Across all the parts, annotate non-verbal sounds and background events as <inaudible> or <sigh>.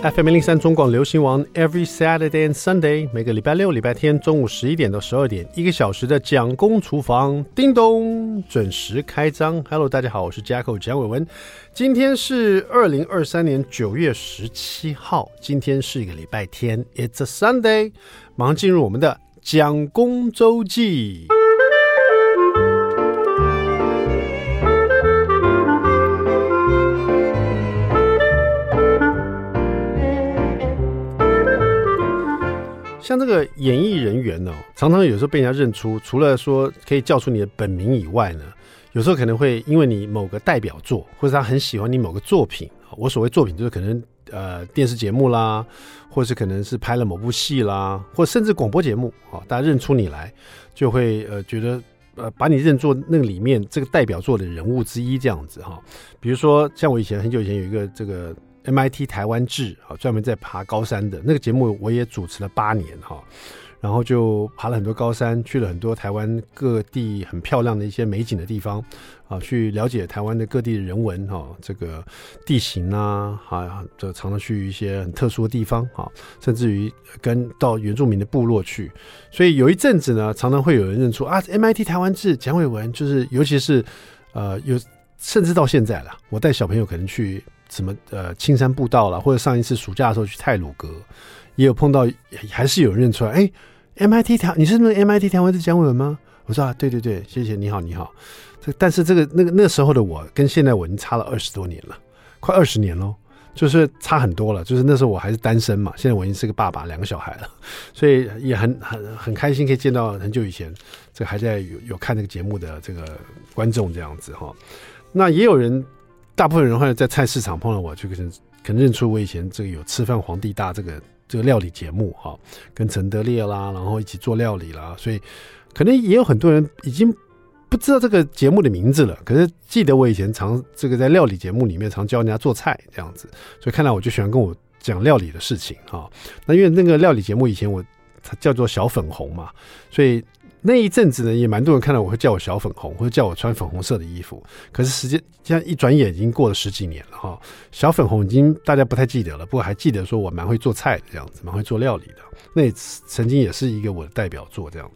FM 零三中广流行王，Every Saturday and Sunday，每个礼拜六、礼拜天中午十一点到十二点，一个小时的蒋公厨房，叮咚，准时开张。Hello，大家好，我是 Jacko 蒋伟文。今天是二零二三年九月十七号，今天是一个礼拜天，It's a Sunday。马上进入我们的蒋公周记。像这个演艺人员呢，常常有时候被人家认出，除了说可以叫出你的本名以外呢，有时候可能会因为你某个代表作，或者他很喜欢你某个作品。我所谓作品就是可能呃电视节目啦，或是可能是拍了某部戏啦，或甚至广播节目啊，大家认出你来，就会呃觉得呃把你认作那个里面这个代表作的人物之一这样子哈。比如说像我以前很久以前有一个这个。MIT 台湾志啊，专门在爬高山的那个节目，我也主持了八年哈，然后就爬了很多高山，去了很多台湾各地很漂亮的一些美景的地方啊，去了解台湾的各地的人文哈，这个地形啊，啊，就常常去一些很特殊的地方啊，甚至于跟到原住民的部落去，所以有一阵子呢，常常会有人认出啊，MIT 台湾志蒋伟文，就是尤其是呃有，甚至到现在了，我带小朋友可能去。什么呃青山步道了，或者上一次暑假的时候去泰鲁阁，也有碰到，还是有人认出来。哎，MIT 条，你是那个 MIT 台湾的蒋伟文吗？我说啊，对对对，谢谢你好你好。这但是这个那个那时候的我跟现在我已经差了二十多年了，快二十年喽，就是差很多了。就是那时候我还是单身嘛，现在我已经是个爸爸，两个小孩了，所以也很很很开心可以见到很久以前这个还在有有看这个节目的这个观众这样子哈。那也有人。大部分人会在菜市场碰到我，就可能可能认出我以前这个有吃饭皇帝大这个这个料理节目哈，跟陈德烈啦，然后一起做料理啦，所以可能也有很多人已经不知道这个节目的名字了，可是记得我以前常这个在料理节目里面常教人家做菜这样子，所以看来我就喜欢跟我讲料理的事情哈。那因为那个料理节目以前我它叫做小粉红嘛，所以。那一阵子呢，也蛮多人看到我会叫我小粉红，或者叫我穿粉红色的衣服。可是时间现在一转眼已经过了十几年了哈，小粉红已经大家不太记得了，不过还记得说我蛮会做菜的这样子，蛮会做料理的。那曾经也是一个我的代表作这样。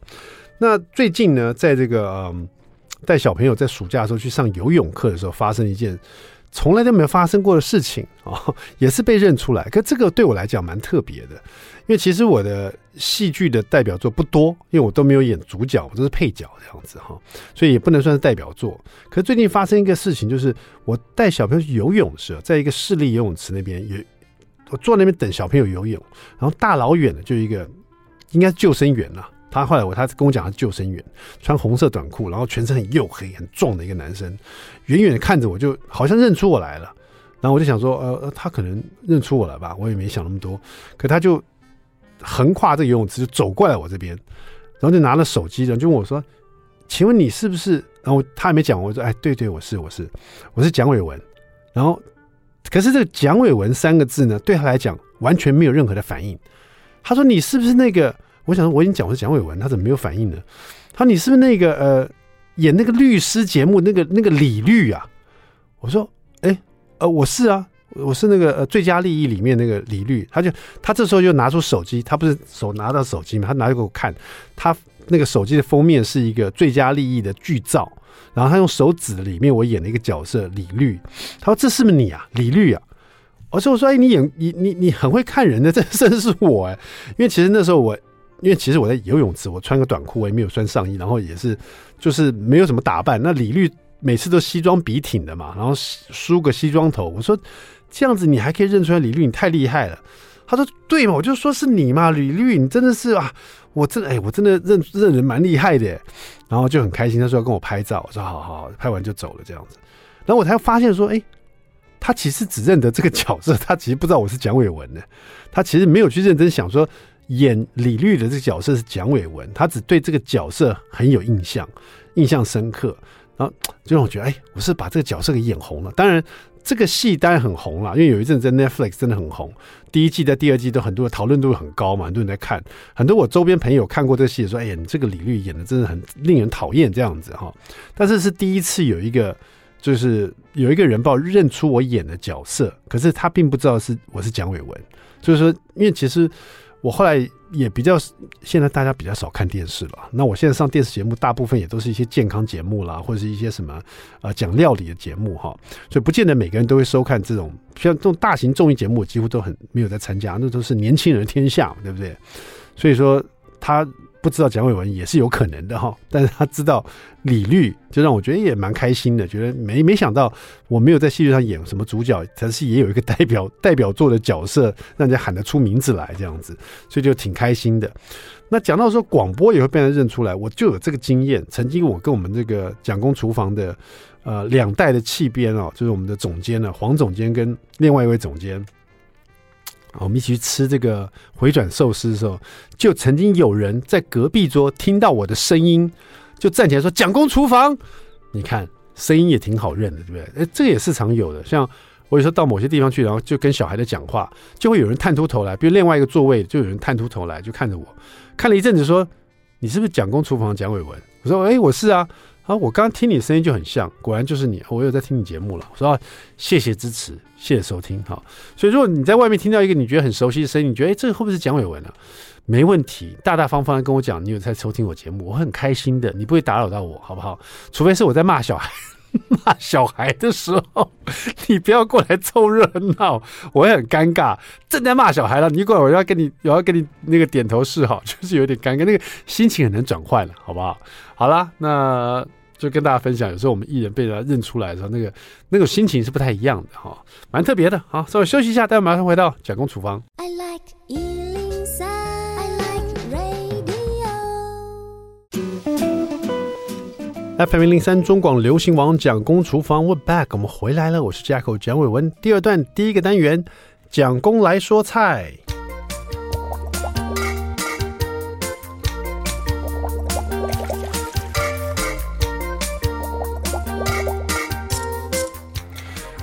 那最近呢，在这个嗯带小朋友在暑假的时候去上游泳课的时候，发生一件从来都没有发生过的事情啊，也是被认出来。可这个对我来讲蛮特别的。因为其实我的戏剧的代表作不多，因为我都没有演主角，我都是配角这样子哈，所以也不能算是代表作。可是最近发生一个事情，就是我带小朋友去游泳的时候，在一个市立游泳池那边，有我坐那边等小朋友游泳，然后大老远的就一个应该是救生员了，他后来我他跟我讲他是救生员，穿红色短裤，然后全身很黝黑很壮的一个男生，远远的看着我就好像认出我来了，然后我就想说呃他可能认出我了吧，我也没想那么多，可他就。横跨这游泳池就走过来我这边，然后就拿了手机，然后就问我说：“请问你是不是？”然后他还没讲，我说：“哎，对对，我是，我是，我是蒋伟文。”然后，可是这个“蒋伟文”三个字呢，对他来讲完全没有任何的反应。他说：“你是不是那个？”我想说我已经讲我是蒋伟文，他怎么没有反应呢？他说：“你是不是那个呃，演那个律师节目那个那个李律啊？”我说：“哎，呃，我是啊。”我是那个呃最佳利益里面那个李律，他就他这时候就拿出手机，他不是手拿到手机嘛，他拿给我看，他那个手机的封面是一个最佳利益的剧照，然后他用手指里面我演了一个角色李律，他说这是不是你啊，李律啊？我说我说哎你演你你你很会看人的，<laughs> 这真是我哎，因为其实那时候我因为其实我在游泳池，我穿个短裤，我也没有穿上衣，然后也是就是没有什么打扮，那李律每次都西装笔挺的嘛，然后梳个西装头，我说。这样子你还可以认出来李律，你太厉害了。他说：“对嘛，我就说是你嘛，李律，你真的是啊，我真哎，我真的认认人蛮厉害的。”然后就很开心，他说要跟我拍照，我说：“好好，拍完就走了。”这样子，然后我才发现说：“哎，他其实只认得这个角色，他其实不知道我是蒋伟文的，他其实没有去认真想说演李律的这个角色是蒋伟文，他只对这个角色很有印象，印象深刻。然后就让我觉得，哎，我是把这个角色给演红了。当然。”这个戏当然很红了，因为有一阵在 Netflix 真的很红，第一季在第二季都很多讨论度很高嘛，很多人在看。很多我周边朋友看过这个戏，说：“哎呀，你这个李律演的真的很令人讨厌这样子哈。”但是是第一次有一个就是有一个人报认出我演的角色，可是他并不知道是我是蒋伟文。就是说，因为其实我后来也比较，现在大家比较少看电视了。那我现在上电视节目，大部分也都是一些健康节目啦，或者是一些什么啊讲料理的节目哈，所以不见得每个人都会收看这种像这种大型综艺节目，几乎都很没有在参加，那都是年轻人天下，对不对？所以说他。不知道蒋伟文也是有可能的哈，<laughs> 但是他知道李律，就让我觉得也蛮开心的，觉得没没想到我没有在戏剧上演什么主角，但是也有一个代表 <laughs> 代表作的角色，让人家喊得出名字来这样子，所以就挺开心的。那讲到说广播也会被人认出来，我就有这个经验。曾经我跟我们这个蒋公厨房的呃两代的企编哦，就是我们的总监呢黄总监跟另外一位总监。我们一起去吃这个回转寿司的时候，就曾经有人在隔壁桌听到我的声音，就站起来说：“蒋公厨房。”你看声音也挺好认的，对不对？哎，这个也是常有的。像我有时候到某些地方去，然后就跟小孩在讲话，就会有人探出头来，比如另外一个座位就有人探出头来，就看着我，看了一阵子，说：“你是不是蒋公厨房蒋伟文？”我说：“哎，我是啊。”啊，我刚刚听你声音就很像，果然就是你。我有在听你节目了。我说、啊、谢谢支持，谢谢收听。好，所以如果你在外面听到一个你觉得很熟悉的声音，你觉得哎，这个会不会是蒋伟文啊？没问题，大大方方的跟我讲，你有在收听我节目，我很开心的。你不会打扰到我，好不好？除非是我在骂小孩，<laughs> 骂小孩的时候，你不要过来凑热闹，<laughs> 我会很尴尬。正在骂小孩了，你过来，我要跟你，我要跟你那个点头示好，<laughs> 就是有点尴尬，那个心情很难转换了，好不好？好啦，那就跟大家分享，有时候我们艺人被人家认出来的时候，那个那种心情是不太一样的哈，蛮特别的。好，稍微休息一下，待会马上回到蒋公厨房。I like FM 103中广流行网蒋公厨房，We're back，我们回来了，我是 Jacko 蒋伟文。第二段第一个单元，蒋公来说菜。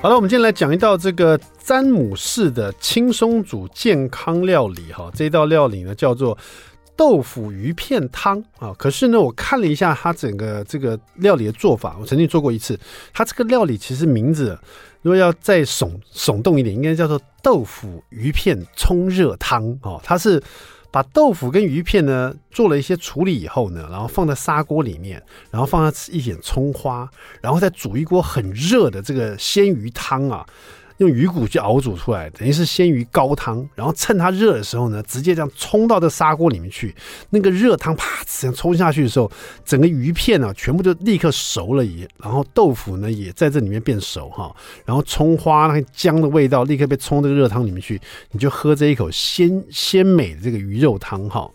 好了，我们今天来讲一道这个詹姆士的轻松煮健康料理哈。这道料理呢叫做豆腐鱼片汤啊。可是呢，我看了一下它整个这个料理的做法，我曾经做过一次。它这个料理其实名字如果要再耸耸动一点，应该叫做豆腐鱼片葱热汤哦。它是。把豆腐跟鱼片呢做了一些处理以后呢，然后放在砂锅里面，然后放上一点葱花，然后再煮一锅很热的这个鲜鱼汤啊。用鱼骨去熬煮出来，等于是鲜鱼高汤，然后趁它热的时候呢，直接这样冲到这砂锅里面去，那个热汤啪这样冲下去的时候，整个鱼片呢、啊、全部就立刻熟了也，然后豆腐呢也在这里面变熟哈，然后葱花那个姜的味道立刻被冲到热汤里面去，你就喝这一口鲜鲜美的这个鱼肉汤哈。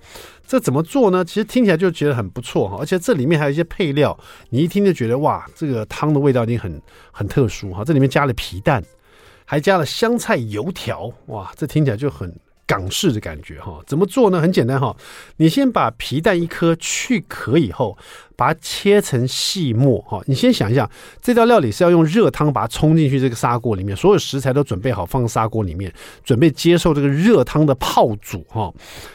这怎么做呢？其实听起来就觉得很不错哈，而且这里面还有一些配料，你一听就觉得哇，这个汤的味道已经很很特殊哈。这里面加了皮蛋。还加了香菜、油条，哇，这听起来就很港式的感觉哈。怎么做呢？很简单哈，你先把皮蛋一颗去壳以后，把它切成细末哈。你先想一下，这道料理是要用热汤把它冲进去这个砂锅里面，所有食材都准备好放砂锅里面，准备接受这个热汤的泡煮哈。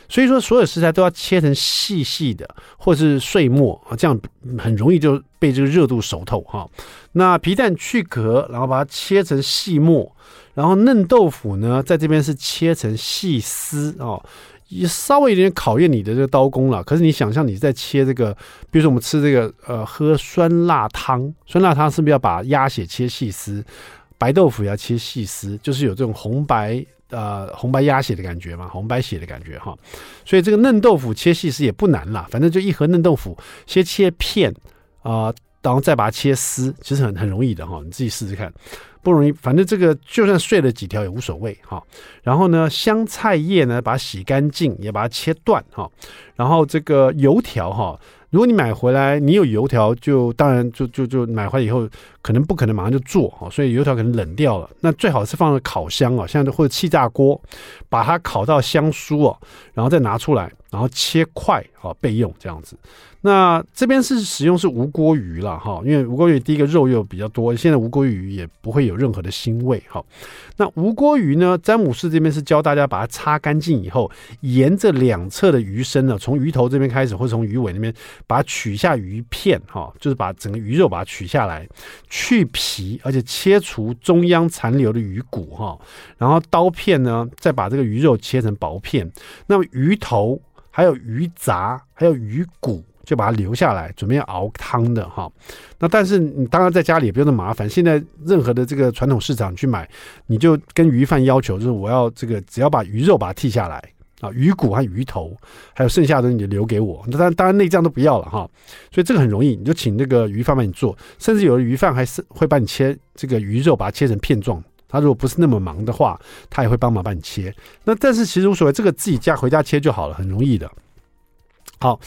所以说，所有食材都要切成细细的，或是碎末啊，这样很容易就被这个热度熟透哈。那皮蛋去壳，然后把它切成细末。然后嫩豆腐呢，在这边是切成细丝哦，也稍微有点考验你的这个刀工了。可是你想象你在切这个，比如说我们吃这个呃喝酸辣汤，酸辣汤是不是要把鸭血切细丝，白豆腐也要切细丝，就是有这种红白呃红白鸭血的感觉嘛，红白血的感觉哈。所以这个嫩豆腐切细丝也不难啦，反正就一盒嫩豆腐先切片啊、然后再把它切丝，其实很很容易的哈，你自己试试看。不容易，反正这个就算碎了几条也无所谓哈。然后呢，香菜叶呢，把它洗干净，也把它切断哈。然后这个油条哈，如果你买回来，你有油条就当然就就就买回来以后，可能不可能马上就做哈，所以油条可能冷掉了。那最好是放在烤箱啊，像或者气炸锅，把它烤到香酥哦，然后再拿出来，然后切块啊备用这样子。那这边是使用是无锅鱼了哈，因为无锅鱼第一个肉又比较多，现在无锅鱼也不会有任何的腥味哈。那无锅鱼呢，詹姆士这边是教大家把它擦干净以后，沿着两侧的鱼身呢，从鱼头这边开始，或从鱼尾那边把它取下鱼片哈，就是把整个鱼肉把它取下来，去皮，而且切除中央残留的鱼骨哈，然后刀片呢再把这个鱼肉切成薄片，那么鱼头还有鱼杂还有鱼骨。就把它留下来，准备要熬汤的哈。那但是你当然在家里也不用那么麻烦。现在任何的这个传统市场去买，你就跟鱼贩要求，就是我要这个只要把鱼肉把它剔下来啊，鱼骨和鱼头，还有剩下的你留给我。那当然当然内脏都不要了哈。所以这个很容易，你就请那个鱼贩帮你做，甚至有的鱼贩还是会帮你切这个鱼肉，把它切成片状。他如果不是那么忙的话，他也会帮忙帮你切。那但是其实无所谓，这个自己家回家切就好了，很容易的。好，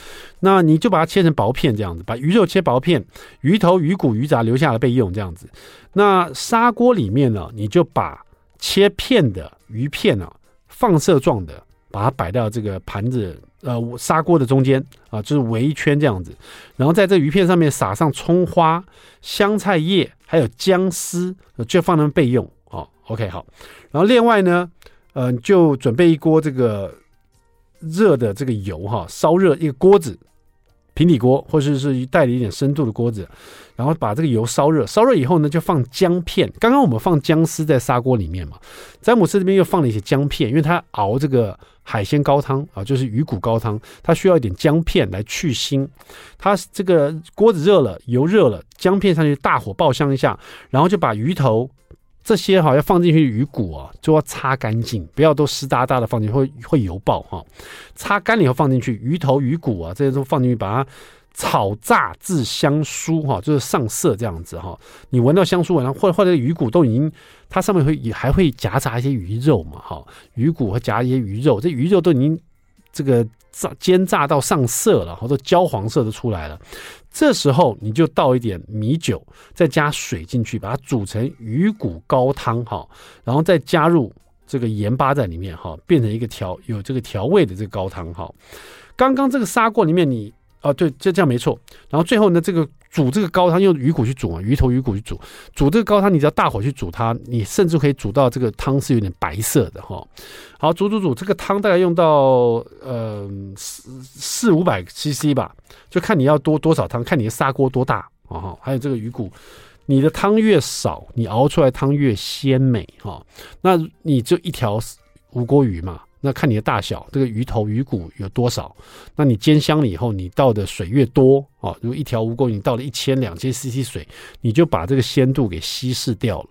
那你就把它切成薄片，这样子，把鱼肉切薄片，鱼头、鱼骨、鱼杂留下来备用，这样子。那砂锅里面呢，你就把切片的鱼片呢，放射状的，把它摆到这个盘子，呃，砂锅的中间啊，就是围一圈这样子。然后在这鱼片上面撒上葱花、香菜叶，还有姜丝，就放那备用。，OK，好。然后另外呢，呃，就准备一锅这个。热的这个油哈，烧热一个锅子，平底锅或者是带了一点深度的锅子，然后把这个油烧热，烧热以后呢，就放姜片。刚刚我们放姜丝在砂锅里面嘛，詹姆斯这边又放了一些姜片，因为他熬这个海鲜高汤啊，就是鱼骨高汤，它需要一点姜片来去腥。它这个锅子热了，油热了，姜片上去大火爆香一下，然后就把鱼头。这些哈要放进去鱼骨啊，就要擦干净，不要都湿哒哒的放进去，会会油爆哈。擦干了以后放进去，鱼头、鱼骨啊这些都放进去，把它炒炸至香酥哈，就是上色这样子哈。你闻到香酥味，然后或或者鱼骨都已经，它上面会也还会夹杂一些鱼肉嘛哈，鱼骨会夹一些鱼肉，这鱼肉都已经这个炸煎炸到上色了，或者焦黄色的出来了。这时候你就倒一点米酒，再加水进去，把它煮成鱼骨高汤哈，然后再加入这个盐巴在里面哈，变成一个调有这个调味的这个高汤哈。刚刚这个砂锅里面你。哦，对，这这样没错。然后最后呢，这个煮这个高汤用鱼骨去煮啊，鱼头、鱼骨去煮，煮这个高汤，你只要大火去煮它，你甚至可以煮到这个汤是有点白色的哈。好，煮煮煮，这个汤大概用到呃四四五百 CC 吧，就看你要多多少汤，看你的砂锅多大啊。还有这个鱼骨，你的汤越少，你熬出来汤越鲜美哈。那你就一条无锅鱼嘛。那看你的大小，这个鱼头鱼骨有多少？那你煎香了以后，你倒的水越多啊，如果一条蜈蚣你倒了一千两千 CC 水，你就把这个鲜度给稀释掉了。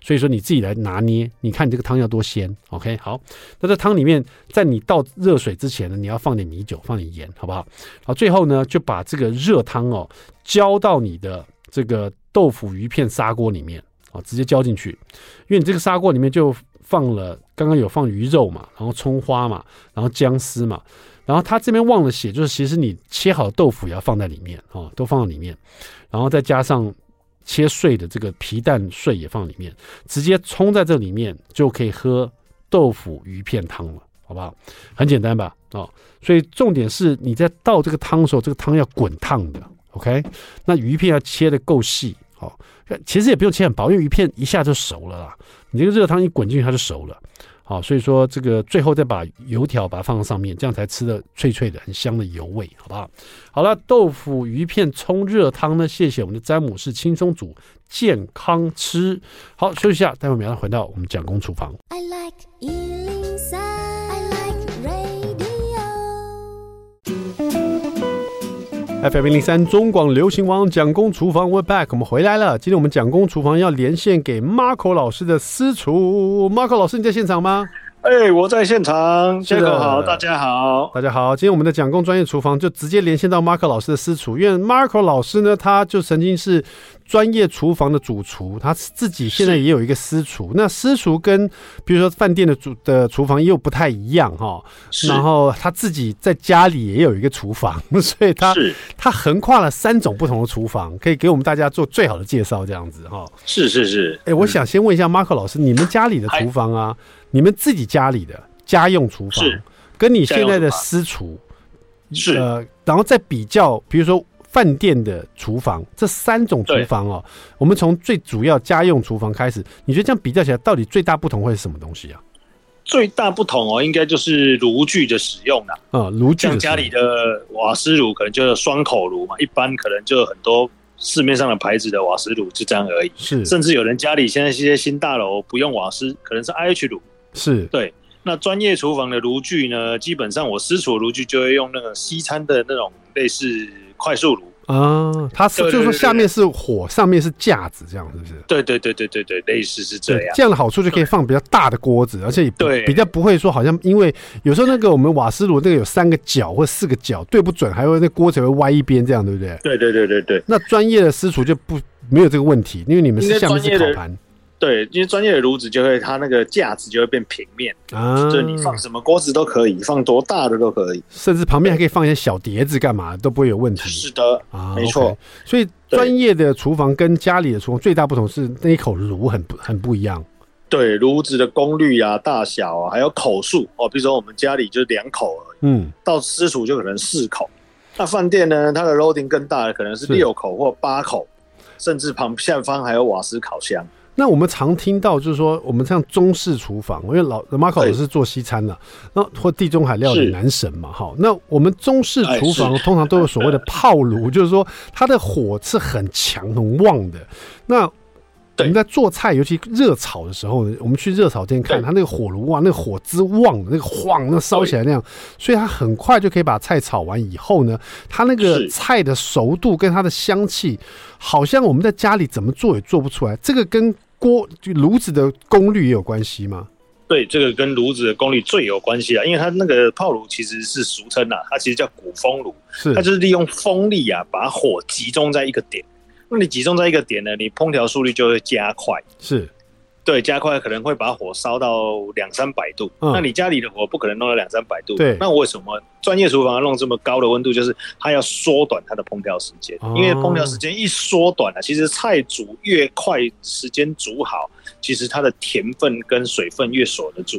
所以说你自己来拿捏，你看你这个汤要多鲜。OK，好，那这汤里面，在你倒热水之前呢，你要放点米酒，放点盐，好不好？好，最后呢，就把这个热汤哦浇到你的这个豆腐鱼片砂锅里面啊，直接浇进去，因为你这个砂锅里面就。放了刚刚有放鱼肉嘛，然后葱花嘛，然后姜丝嘛，然后他这边忘了写，就是其实你切好豆腐也要放在里面哦，都放到里面，然后再加上切碎的这个皮蛋碎也放里面，直接冲在这里面就可以喝豆腐鱼片汤了，好不好？很简单吧？哦，所以重点是你在倒这个汤的时候，这个汤要滚烫的，OK？那鱼片要切得够细，哦，其实也不用切很薄，因为鱼片一下就熟了啦。你这个热汤一滚进去，它就熟了，好，所以说这个最后再把油条把它放到上面，这样才吃的脆脆的，很香的油味，好不好？好了，豆腐鱼片冲热汤呢，谢谢我们的詹姆士轻松煮，健康吃。好，休息一下，待会马上回到我们蒋公厨房。I like FM 零零三中广流行王蒋公厨房，We're back，我们回来了。今天我们蒋公厨房要连线给 Marco 老师的私厨，Marco 老师你在现场吗？哎、欸，我在现场。谢哥好，大家好，大家好。今天我们的蒋工专业厨房就直接连线到 Marco 老师的私厨，因为 Marco 老师呢，他就曾经是专业厨房的主厨，他自己现在也有一个私厨。那私厨跟比如说饭店的主的厨房又不太一样哈。然后他自己在家里也有一个厨房，所以他他横跨了三种不同的厨房，可以给我们大家做最好的介绍，这样子哈。是是是。哎、欸，我想先问一下 Marco 老师，你们家里的厨房啊？你们自己家里的家用厨房，跟你现在的私厨是呃，然后再比较，比如说饭店的厨房这三种厨房哦，我们从最主要家用厨房开始，你觉得这样比较起来，到底最大不同会是什么东西啊？最大不同哦，应该就是炉具的使用了。啊、嗯，炉具像家里的瓦斯炉可能就是双口炉嘛，一般可能就有很多市面上的牌子的瓦斯炉就这样而已。是，甚至有人家里现在一些新大楼不用瓦斯，可能是 IH 炉。是，对。那专业厨房的炉具呢？基本上我私厨炉具就会用那个西餐的那种类似快速炉。啊，它是就是说下面是火，上面是架子，这样是不是？对对对对对对，类似是这样。这样的好处就可以放比较大的锅子，而且对比较不会说好像因为有时候那个我们瓦斯炉那个有三个角或四个角对不准，还会那锅子会歪一边，这样对不对？对对对对对。那专业的私厨就不没有这个问题，因为你们是下面是烤盘。对，因为专业的炉子就会，它那个架子就会变平面，啊，就你放什么锅子都可以，放多大的都可以，甚至旁边还可以放一些小碟子，干嘛都不会有问题。是的，啊，没错。Okay, 所以专业的厨房跟家里的厨房最大不同是那一口炉很不很不一样。对，炉子的功率啊、大小啊，还有口数哦，比如说我们家里就两口而已，嗯，到私厨就可能四口。那饭店呢，它的 loading 更大的可能是六口或八口，甚至旁下方还有瓦斯烤箱。那我们常听到就是说，我们像中式厨房，因为老 Marco 也是做西餐的，那或地中海料理男神嘛，哈。那我们中式厨房通常都有所谓的炮炉，<laughs> 就是说它的火是很强很旺的。那我们在做菜，尤其热炒的时候呢，我们去热炒店看，它那个火炉哇，那个火之旺，那个晃，那烧起来那样，所以它很快就可以把菜炒完以后呢，它那个菜的熟度跟它的香气，好像我们在家里怎么做也做不出来。这个跟锅就炉子的功率也有关系吗？对，这个跟炉子的功率最有关系啊，因为它那个炮炉其实是俗称啊，它其实叫鼓风炉，是它就是利用风力啊，把火集中在一个点。那你集中在一个点呢，你烹调速率就会加快。是。对，加快可能会把火烧到两三百度。嗯。那你家里的火不可能弄到两三百度。对。那为什么专业厨房要弄这么高的温度？就是它要缩短它的烹调时间。哦。因为烹调时间一缩短了，其实菜煮越快，时间煮好，其实它的甜分跟水分越锁得住。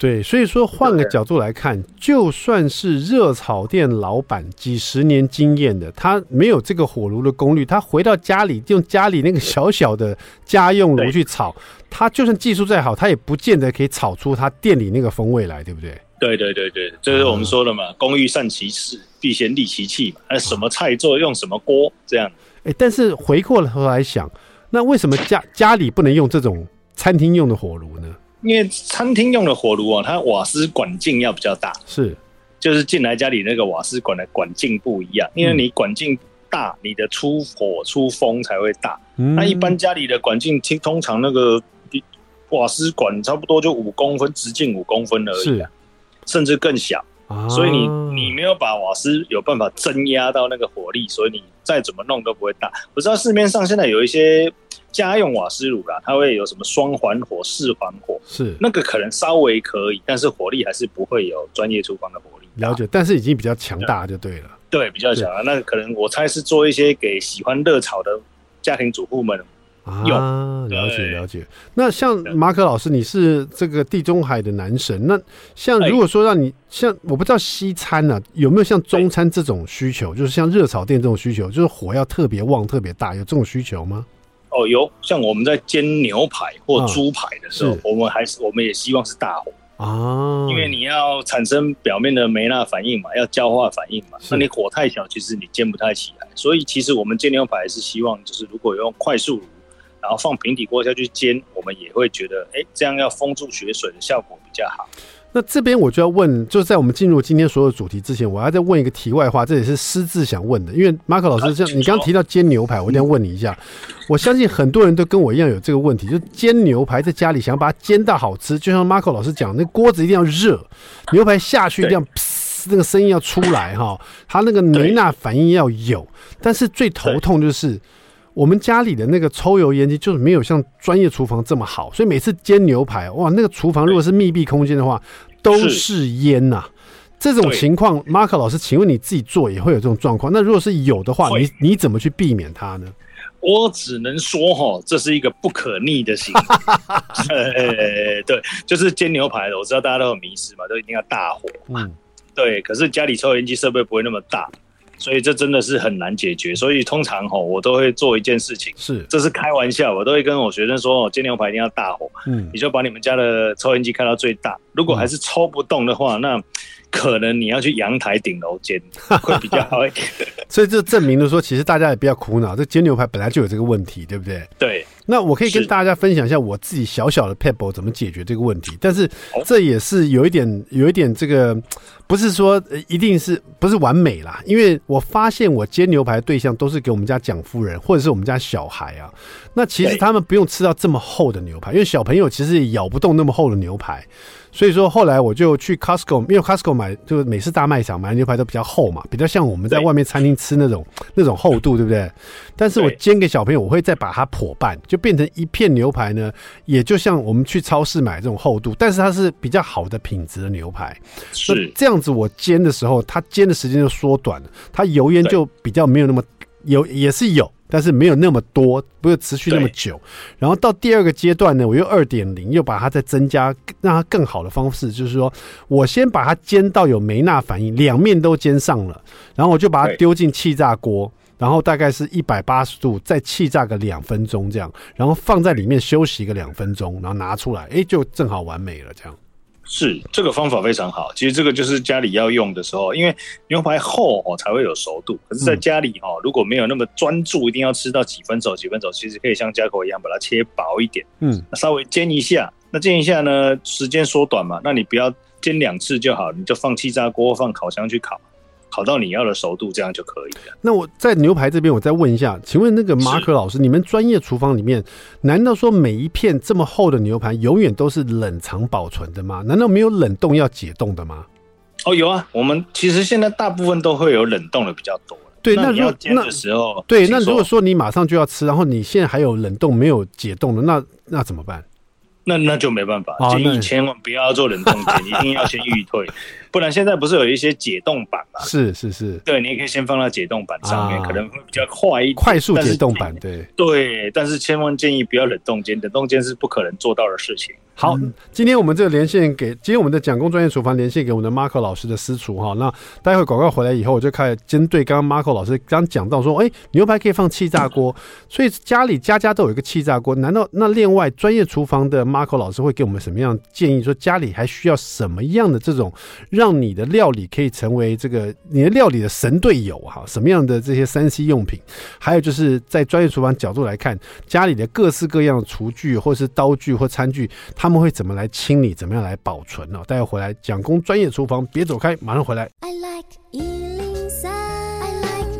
对，所以说换个角度来看，就算是热炒店老板几十年经验的，他没有这个火炉的功率，他回到家里用家里那个小小的家用炉去炒，他就算技术再好，他也不见得可以炒出他店里那个风味来，对不对？对对对对，这是我们说的嘛，工欲善其事，必先利其器嘛。那什么菜做用什么锅这样？哎，但是回过头来想，那为什么家家里不能用这种餐厅用的火炉呢？因为餐厅用的火炉啊，它瓦斯管径要比较大，是，就是进来家里那个瓦斯管的管径不一样。因为你管径大，你的出火出风才会大。嗯、那一般家里的管径，通常那个瓦斯管差不多就五公分，直径五公分而已，啊，甚至更小。啊、所以你你没有把瓦斯有办法增压到那个火力，所以你再怎么弄都不会大。我知道市面上现在有一些。家用瓦斯炉啦，它会有什么双环火、四环火，是那个可能稍微可以，但是火力还是不会有专业厨房的火力。了解，但是已经比较强大就对了。对，比较强。那可能我猜是做一些给喜欢热炒的家庭主妇们用。啊，了解了解。那像马可老师，你是这个地中海的男神，那像如果说让你像我不知道西餐呢、啊、有没有像中餐这种需求，就是像热炒店这种需求，就是火要特别旺、特别大，有这种需求吗？哦，有像我们在煎牛排或猪排的时候，啊、我们还是我们也希望是大火。啊，因为你要产生表面的梅纳反应嘛，要焦化反应嘛，那你火太小，其实你煎不太起来。所以其实我们煎牛排是希望，就是如果用快速炉，然后放平底锅下去煎，我们也会觉得，哎，这样要封住血水的效果比较好。那这边我就要问，就是在我们进入今天所有主题之前，我要再问一个题外话，这也是私自想问的。因为马可老师，像你刚刚提到煎牛排，我一定要问你一下。我相信很多人都跟我一样有这个问题，就煎牛排在家里想要把它煎到好吃，就像马可老师讲，那锅子一定要热，牛排下去一定要，那个声音要出来哈，它那个梅纳反应要有。但是最头痛就是我们家里的那个抽油烟机就是没有像专业厨房这么好，所以每次煎牛排，哇，那个厨房如果是密闭空间的话。都是烟呐、啊，这种情况，Mark 老师，请问你自己做也会有这种状况？那如果是有的话，你你怎么去避免它呢？我只能说哈，这是一个不可逆的行为。<laughs> 呃，对，就是煎牛排的，我知道大家都很迷思嘛，都一定要大火嘛。嗯，对。可是家里抽油烟机设备不会那么大，所以这真的是很难解决。所以通常吼，我都会做一件事情，是，这是开玩笑，我都会跟我学生说，哦，煎牛排一定要大火。嗯，你就把你们家的抽油烟机开到最大，如果还是抽不动的话，那。可能你要去阳台顶楼煎会比较好一点，<laughs> 所以这证明了说，其实大家也不要苦恼，这煎牛排本来就有这个问题，对不对？对。那我可以跟大家分享一下我自己小小的 pebble 怎么解决这个问题，但是这也是有一点有一点这个不是说一定是不是完美啦，因为我发现我煎牛排的对象都是给我们家蒋夫人或者是我们家小孩啊，那其实他们不用吃到这么厚的牛排，因为小朋友其实也咬不动那么厚的牛排。所以说后来我就去 Costco，因为 Costco 买就是美式大卖场买的牛排都比较厚嘛，比较像我们在外面餐厅吃那种那种厚度，对不对？但是我煎给小朋友，我会再把它破半，就变成一片牛排呢，也就像我们去超市买这种厚度，但是它是比较好的品质的牛排。是这样子，我煎的时候，它煎的时间就缩短了，它油烟就比较没有那么有，也是有。但是没有那么多，不会持续那么久。然后到第二个阶段呢，我又二点零，又把它再增加，让它更好的方式，就是说我先把它煎到有梅纳反应，两面都煎上了，然后我就把它丢进气炸锅，然后大概是一百八十度，再气炸个两分钟这样，然后放在里面休息个两分钟，然后拿出来，哎，就正好完美了这样。是这个方法非常好，其实这个就是家里要用的时候，因为牛排厚哦才会有熟度。可是在家里哦，如果没有那么专注，一定要吃到几分熟几分熟，其实可以像家口一样把它切薄一点，嗯，稍微煎一下。那煎一下呢，时间缩短嘛，那你不要煎两次就好，你就放气炸锅、放烤箱去烤。烤到你要的熟度，这样就可以了。那我在牛排这边，我再问一下，请问那个马可老师，你们专业厨房里面，难道说每一片这么厚的牛排永远都是冷藏保存的吗？难道没有冷冻要解冻的吗？哦，有啊，我们其实现在大部分都会有冷冻的比较多。对，那如果那时候，对，那如果说你马上就要吃，然后你现在还有冷冻没有解冻的，那那怎么办？那那就没办法，建议千万不要做冷冻间，<laughs> 一定要先预退。不然现在不是有一些解冻板吗？是是是，对，你也可以先放到解冻板上面，啊，可能会比较快一点。快速解冻板，对对，但是千万建议不要冷冻间，冷冻间是不可能做到的事情。好，今天我们这个连线给今天我们的蒋工专业厨房连线给我们的 Marco 老师的私厨哈，那待会广告回来以后，我就开始针对刚刚 Marco 老师刚讲到说，哎、欸，牛排可以放气炸锅，<laughs> 所以家里家家都有一个气炸锅，难道那另外专业厨房的 Marco 老师会给我们什么样建议？说家里还需要什么样的这种让你的料理可以成为这个你的料理的神队友哈？什么样的这些三 C 用品？还有就是在专业厨房角度来看，家里的各式各样的厨具或是刀具或餐具，他们会怎么来清理？怎么样来保存呢？待会回来，蒋工专业厨房，别走开，马上回来。I like I like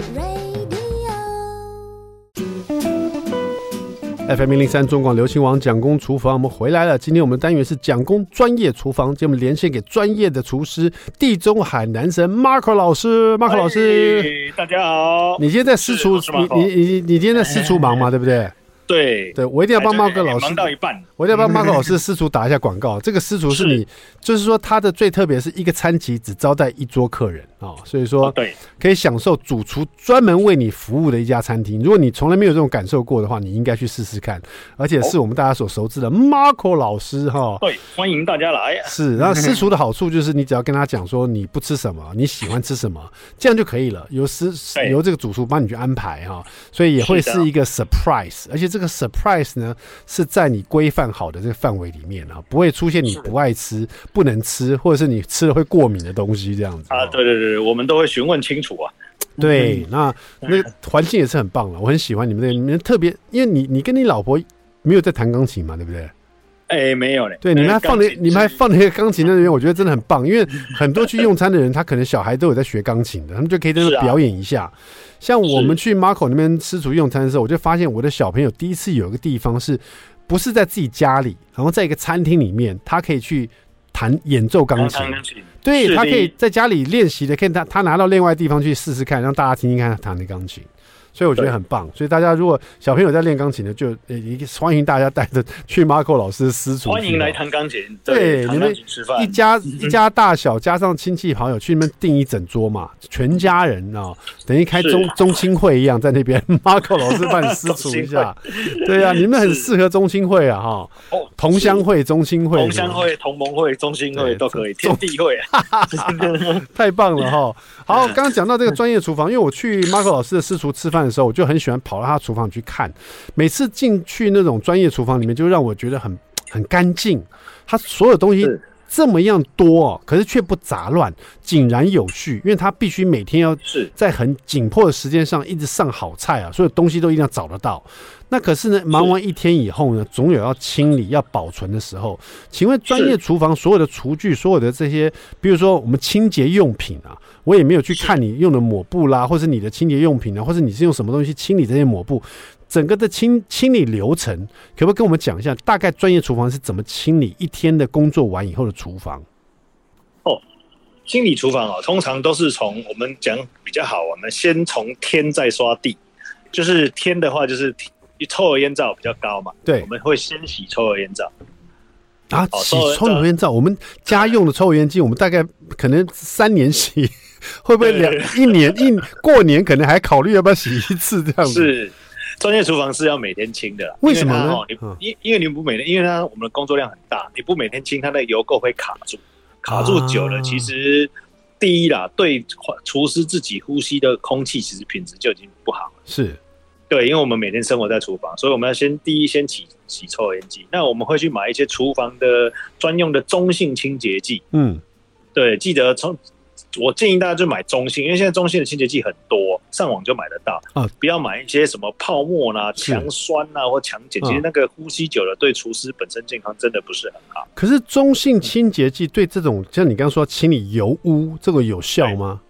FM 零零三中广流行网蒋工厨房，我们回来了。今天我们单元是蒋工专业厨房，今天我们连线给专业的厨师地中海男神 Marco 老师，Marco 老师，大家好。你今天在私厨，你你你你今天在私厨忙吗？对不对？对对，我一定要帮 Marco 老师忙到一半，我一定要帮 Marco 老师私厨打一下广告。<laughs> 这个私厨是你，就是说他的最特别是一个餐席只招待一桌客人啊，所以说对，可以享受主厨专门为你服务的一家餐厅。如果你从来没有这种感受过的话，你应该去试试看。而且是我们大家所熟知的 Marco 老师哈，对，欢迎大家来。是，然后私厨的好处就是你只要跟他讲说你不吃什么，你喜欢吃什么，这样就可以了。由私由这个主厨帮你去安排哈，所以也会是一个 surprise，而且。这个 surprise 呢，是在你规范好的这个范围里面啊，不会出现你不爱吃、不能吃，或者是你吃了会过敏的东西这样子啊。对对对，我们都会询问清楚啊。对，那那环境也是很棒了，我很喜欢你们的，你们特别，因为你你跟你老婆没有在弹钢琴嘛，对不对？哎，没有嘞。对，你们还放了，你们还放了一个钢琴在那边，我觉得真的很棒，因为很多去用餐的人，他可能小孩都有在学钢琴的，他们就可以在那表演一下。像我们去 Marco 那边吃厨用餐的时候，我就发现我的小朋友第一次有一个地方是，不是在自己家里，然后在一个餐厅里面，他可以去弹演奏钢琴。对，他可以在家里练习的，可以他他拿到另外地方去试试看，让大家听听看他弹的钢琴。所以我觉得很棒。所以大家如果小朋友在练钢琴的，就也欢迎大家带着去 Marco 老师私厨。欢迎来弹钢琴，对，你们一家一家大小加上亲戚朋友去那边订一整桌嘛，全家人啊，等于开中中青会一样，在那边 Marco 老师帮你私厨一下。<laughs> 对啊，你们很适合中青会啊，哈，同乡会、中青会、同乡会、同盟会、中青会都可以，天地会，<laughs> 太棒了哈。好，刚刚讲到这个专业厨房，因为我去 Marco 老师的私厨吃饭的时候，我就很喜欢跑到他厨房去看。每次进去那种专业厨房里面，就让我觉得很很干净。他所有东西这么样多，可是却不杂乱，井然有序。因为他必须每天要在很紧迫的时间上一直上好菜啊，所有东西都一定要找得到。那可是呢，忙完一天以后呢，总有要清理、要保存的时候。请问专业厨房所有的厨具、所有的这些，比如说我们清洁用品啊。我也没有去看你用的抹布啦，或是你的清洁用品啊，或是你是用什么东西清理这些抹布，整个的清清理流程，可不可以跟我们讲一下？大概专业厨房是怎么清理一天的工作完以后的厨房？哦，清理厨房哦，通常都是从我们讲比较好，我们先从天再刷地，就是天的话就是抽油烟灶比较高嘛，对，我们会先洗抽油烟灶。啊，洗抽油烟灶，我们家用的抽油烟机，我们大概可能三年洗，<laughs> 会不会两一年一过年可能还考虑要不要洗一次这样子？是，专业厨房是要每天清的，为什么呢？你因因为你不每天，因为它我们的工作量很大，你不每天清，它的油垢会卡住，卡住久了，其实第一啦，对厨师自己呼吸的空气其实品质就已经不好了。是。对，因为我们每天生活在厨房，所以我们要先第一先洗洗抽油烟机。那我们会去买一些厨房的专用的中性清洁剂。嗯，对，记得从我建议大家就买中性，因为现在中性的清洁剂很多，上网就买得到。啊，不要买一些什么泡沫啦、强酸啊或强碱，其实那个呼吸久了对厨师本身健康真的不是很好。可是中性清洁剂对这种像你刚刚说清理油污这个有效吗？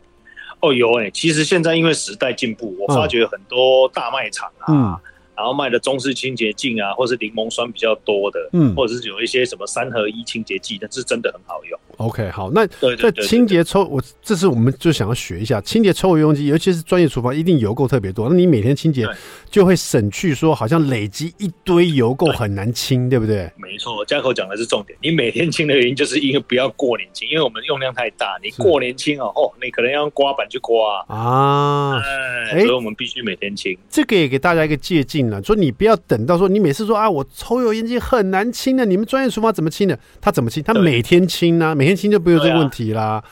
哦，有哎、欸，其实现在因为时代进步，我发觉很多大卖场啊。嗯然后卖的中式清洁剂啊，或是柠檬酸比较多的，嗯，或者是有一些什么三合一清洁剂，但是真的很好用。OK，好，那在清洁抽，我这次我们就想要学一下清洁抽油烟机，尤其是专业厨房，一定油垢特别多。那你每天清洁就会省去说，好像累积一堆油垢很难清，对，对不对？没错，嘉口讲的是重点。你每天清的原因，就是因为不要过年清，因为我们用量太大。你过年清哦，哦，你可能要用刮板去刮啊。哎，所以我们必须每天清。这个也给大家一个借鉴。说你不要等到说你每次说啊，我抽油烟机很难清的，你们专业厨房怎么清的？他怎么清？他每天清呢、啊？每天清就不用这个问题啦。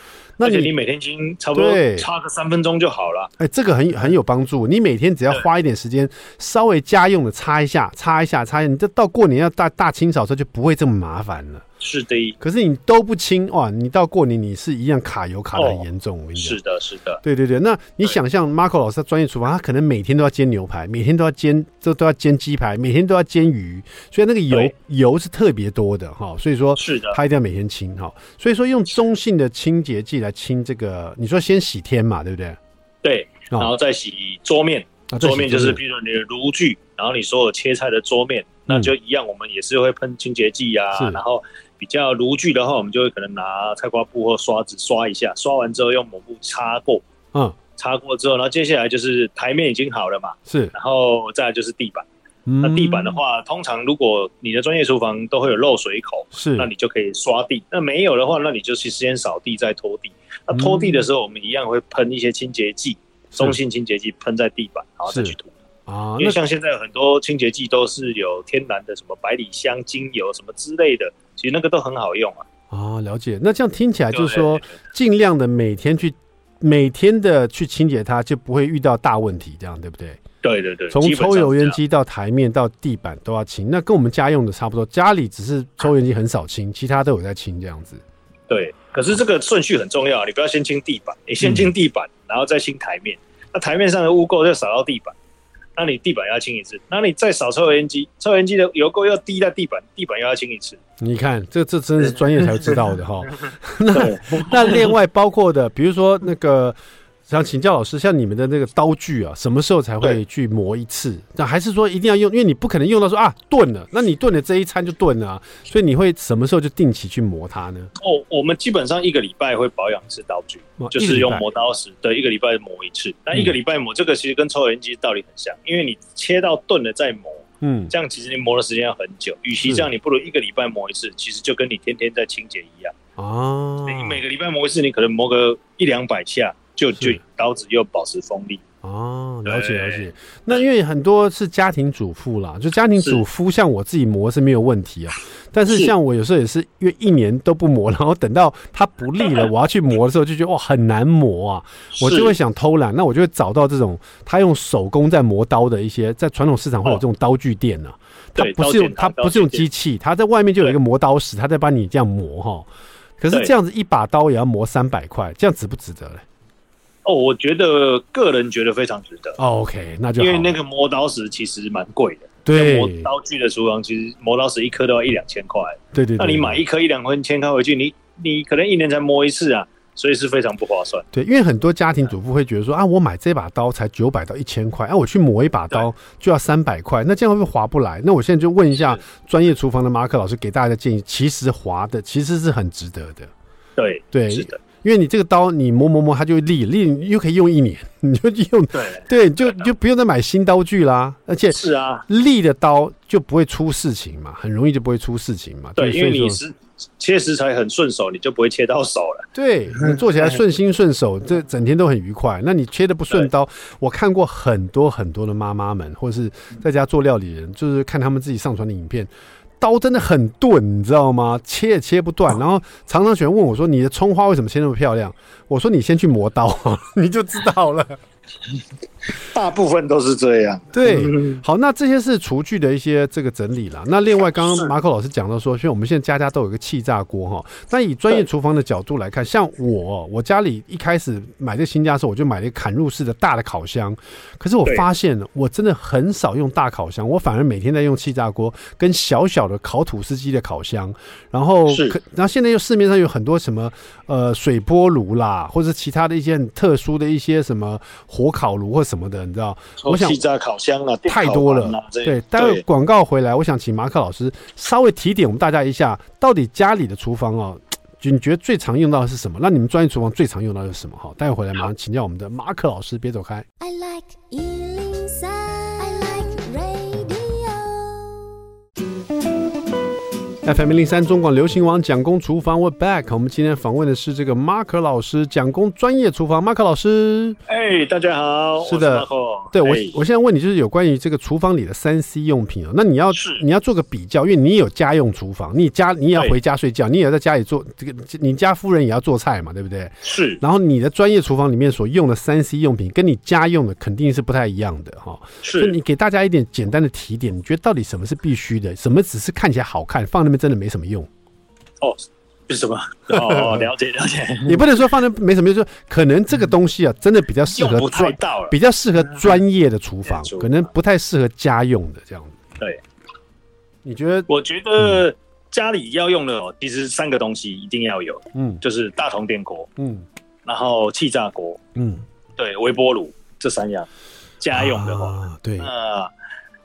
那你你每天清差不多差个三分钟就好了。哎，这个很很有帮助。你每天只要花一点时间，稍微家用的擦一下，擦一下，擦一下，你这到过年要大大清扫的时候就不会这么麻烦了。是的，可是你都不清哇！你到过年你是一样卡油卡的很严重，我跟你讲。是的，是的，对对对。那你想象 Marco 老师的专业厨房，他可能每天都要煎牛排，每天都要煎，都都要煎鸡排，每天都要煎鱼，所以那个油油是特别多的哈。所以说，是的，他一定要每天清哈。所以说，用中性的清洁剂来清这个，你说先洗天嘛，对不对？对，然后再洗桌面，桌面就是比如说你的炉具，然后你所有切菜的桌面，那就一样，我们也是会喷清洁剂啊，然后。比较炉具的话，我们就会可能拿菜瓜布或刷子刷一下，刷完之后用抹布擦过，嗯，擦过之后，然后接下来就是台面已经好了嘛，是，然后再来就是地板。嗯、那地板的话，通常如果你的专业厨房都会有漏水口，是，那你就可以刷地。那没有的话，那你就去先扫地再拖地。那拖地的时候，我们一样会喷一些清洁剂，中性清洁剂喷在地板，然后再去涂。啊，因为像现在有很多清洁剂都是有天然的，什么百里香精油什么之类的，其实那个都很好用啊。啊，了解。那这样听起来就是说，尽量的每天去，每天的去清洁它，就不会遇到大问题，这样对不对？对对对。从抽油烟机到台面到地板都要清，那跟我们家用的差不多。家里只是抽油烟机很少清，其他都有在清这样子。对，可是这个顺序很重要，你不要先清地板，你先清地板，嗯、然后再清台面。那台面上的污垢就扫到地板。那你地板要清一次，那你再扫抽油烟机，抽油烟机的油垢又滴在地板，地板又要清一次。你看，这这真的是专业才知道的哈。<laughs> 那那另外包括的，比如说那个想请教老师，像你们的那个刀具啊，什么时候才会去磨一次？那还是说一定要用？因为你不可能用到说啊炖了，那你炖了这一餐就炖了，啊所以你会什么时候就定期去磨它呢？哦，我们基本上一个礼拜会保养一次刀具，就是用磨刀石，对，一个礼拜磨一次。那一个礼拜磨这个其实跟抽油烟机道理很像，因为你切到炖了再磨。嗯，这样其实你磨的时间要很久，与其这样，你不如一个礼拜磨一次，其实就跟你天天在清洁一样。哦，你每个礼拜磨一次，你可能磨个一两百下，就就刀子又保持锋利。哦，了解了解。那因为很多是家庭主妇啦，就家庭主妇像我自己磨是没有问题啊。但是像我有时候也是，因为一年都不磨，然后等到它不利了，<laughs> 我要去磨的时候，就觉得哇很难磨啊，我就会想偷懒，那我就会找到这种他用手工在磨刀的一些，在传统市场会有这种刀具店呢。它不是用它不是用机器，它在外面就有一个磨刀石，他在帮你这样磨哈。可是这样子一把刀也要磨三百块，这样值不值得嘞？哦，我觉得个人觉得非常值得。哦、OK，那就因为那个磨刀石其实蛮贵的。对，磨刀具的厨房其实磨刀石一颗都要一两千块。对对，对，那你买一颗一两千块回去，你你可能一年才磨一次啊，所以是非常不划算。对，因为很多家庭主妇会觉得说啊，我买这把刀才九百到一千块，啊，我去磨一把刀就要三百块，那这样会不会划不来？那我现在就问一下专业厨房的马可老师，给大家的建议，其实划的其实是很值得的。对对，是的。因为你这个刀，你磨磨磨，它就会利利，你又可以用一年，你就用对对，就就不用再买新刀具啦。而且是啊，利的刀就不会出事情嘛，很容易就不会出事情嘛。对，因为你是切食材很顺手，你就不会切到手了。对，你做起来 <laughs> 顺心顺手，这整天都很愉快。那你切的不顺刀，我看过很多很多的妈妈们，或者是在家做料理人，就是看他们自己上传的影片。刀真的很钝，你知道吗？切也切不断，然后常常喜欢问我说：“你的葱花为什么切那么漂亮？”我说：“你先去磨刀，<laughs> 你就知道了。” <laughs> 大部分都是这样。对，好，那这些是厨具的一些这个整理了。那另外，刚刚马可老师讲到说，因为我们现在家家都有一个气炸锅哈。那以专业厨房的角度来看，像我，我家里一开始买这新家的时候，我就买了一个砍入式的大的烤箱。可是我发现，我真的很少用大烤箱，我反而每天在用气炸锅跟小小的烤吐司机的烤箱。然后，然后现在又市面上有很多什么呃水波炉啦，或者其他的一些很特殊的一些什么火烤炉或什么。什么的，你知道？我想气炸烤箱啊，太多了。对，待会广告回来，我想请马克老师稍微提点我们大家一下，到底家里的厨房哦，<tsk> 你觉得最常用到的是什么？那你们专业厨房最常用到的是什么？哈，待会回来马上请教我们的马克老师，别走开。I like FM 零三中广流行网蒋工厨房，We're back。我们今天访问的是这个 Mark 老师，蒋工专业厨房，，Mark 老师。哎，大家好，是的，对我，我现在问你就是有关于这个厨房里的三 C 用品哦。那你要你要做个比较，因为你有家用厨房，你家你也要回家睡觉，你也要在家里做这个，你家夫人也要做菜嘛，对不对？是。然后你的专业厨房里面所用的三 C 用品，跟你家用的肯定是不太一样的哈。是。你给大家一点简单的提点，你觉得到底什么是必须的，什么只是看起来好看，放那边真的没什么用？哦，是什么？哦，<laughs> 了解了解。也不能说放在没什么用，就是可能这个东西啊，真的比较适合不太到，比较适合专业的厨房，可能不太适合家用的这样子。对，你觉得？我觉得家里要用的哦，其实三个东西一定要有，嗯，就是大铜电锅，嗯，然后气炸锅，嗯，对，微波炉这三样家用的话，对啊。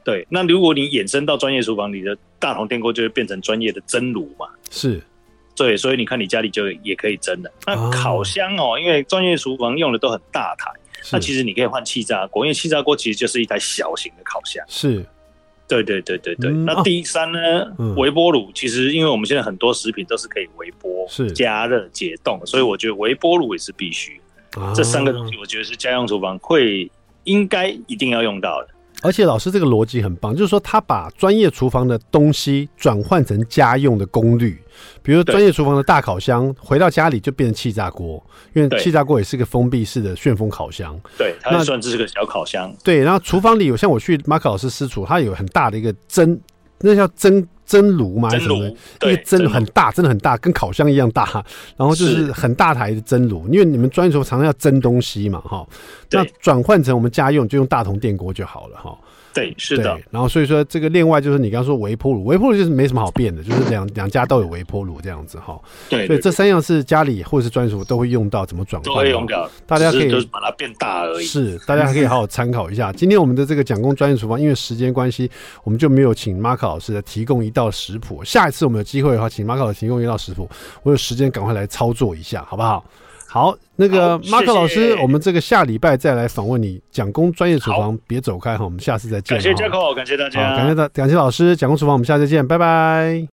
对，那如果你衍生到专业厨房，你的大铜电锅就会变成专业的蒸炉嘛？是，对，所以你看你家里就也可以蒸的。那烤箱哦，因为专业厨房用的都很大台，那其实你可以换气炸锅，因为气炸锅其实就是一台小型的烤箱。是，对对对对对。嗯、那第三呢，嗯、微波炉其实因为我们现在很多食品都是可以微波、是加热解冻，所以我觉得微波炉也是必须。啊、这三个东西，我觉得是家用厨房会应该一定要用到的。而且老师这个逻辑很棒，就是说他把专业厨房的东西转换成家用的功率，比如专业厨房的大烤箱回到家里就变成气炸锅，因为气炸锅也是个封闭式的旋风烤箱。对，它算是个小烤箱。对，然后厨房里有像我去马克老师私厨，他有很大的一个蒸，那叫蒸。蒸炉吗？还是什么？因为蒸很大，真的很大，跟烤箱一样大。然后就是很大台的蒸炉，因为你们专业时候常常要蒸东西嘛，哈。那转换成我们家用，就用大同电锅就好了，哈。对，是的。然后所以说这个另外就是你刚刚说微波炉，微波炉就是没什么好变的，就是两两家都有微波炉这样子哈。对，所以这三样是家里或者是专属都会用到，怎么转换？都会用到，大家可以就是把它变大而已。是，大家还可以好好参考一下。<laughs> 今天我们的这个讲工专业厨房，因为时间关系，我们就没有请马可老师来提供一道食谱。下一次我们有机会的话，请马可老师提供一道食谱，我有时间赶快来操作一下，好不好？好，那个马克老师谢谢，我们这个下礼拜再来访问你，蒋工专业厨房，别走开哈，我们下次再见。感谢 Jaco，感谢大家，感谢大，感谢老师，蒋工厨房，我们下次再见，拜拜。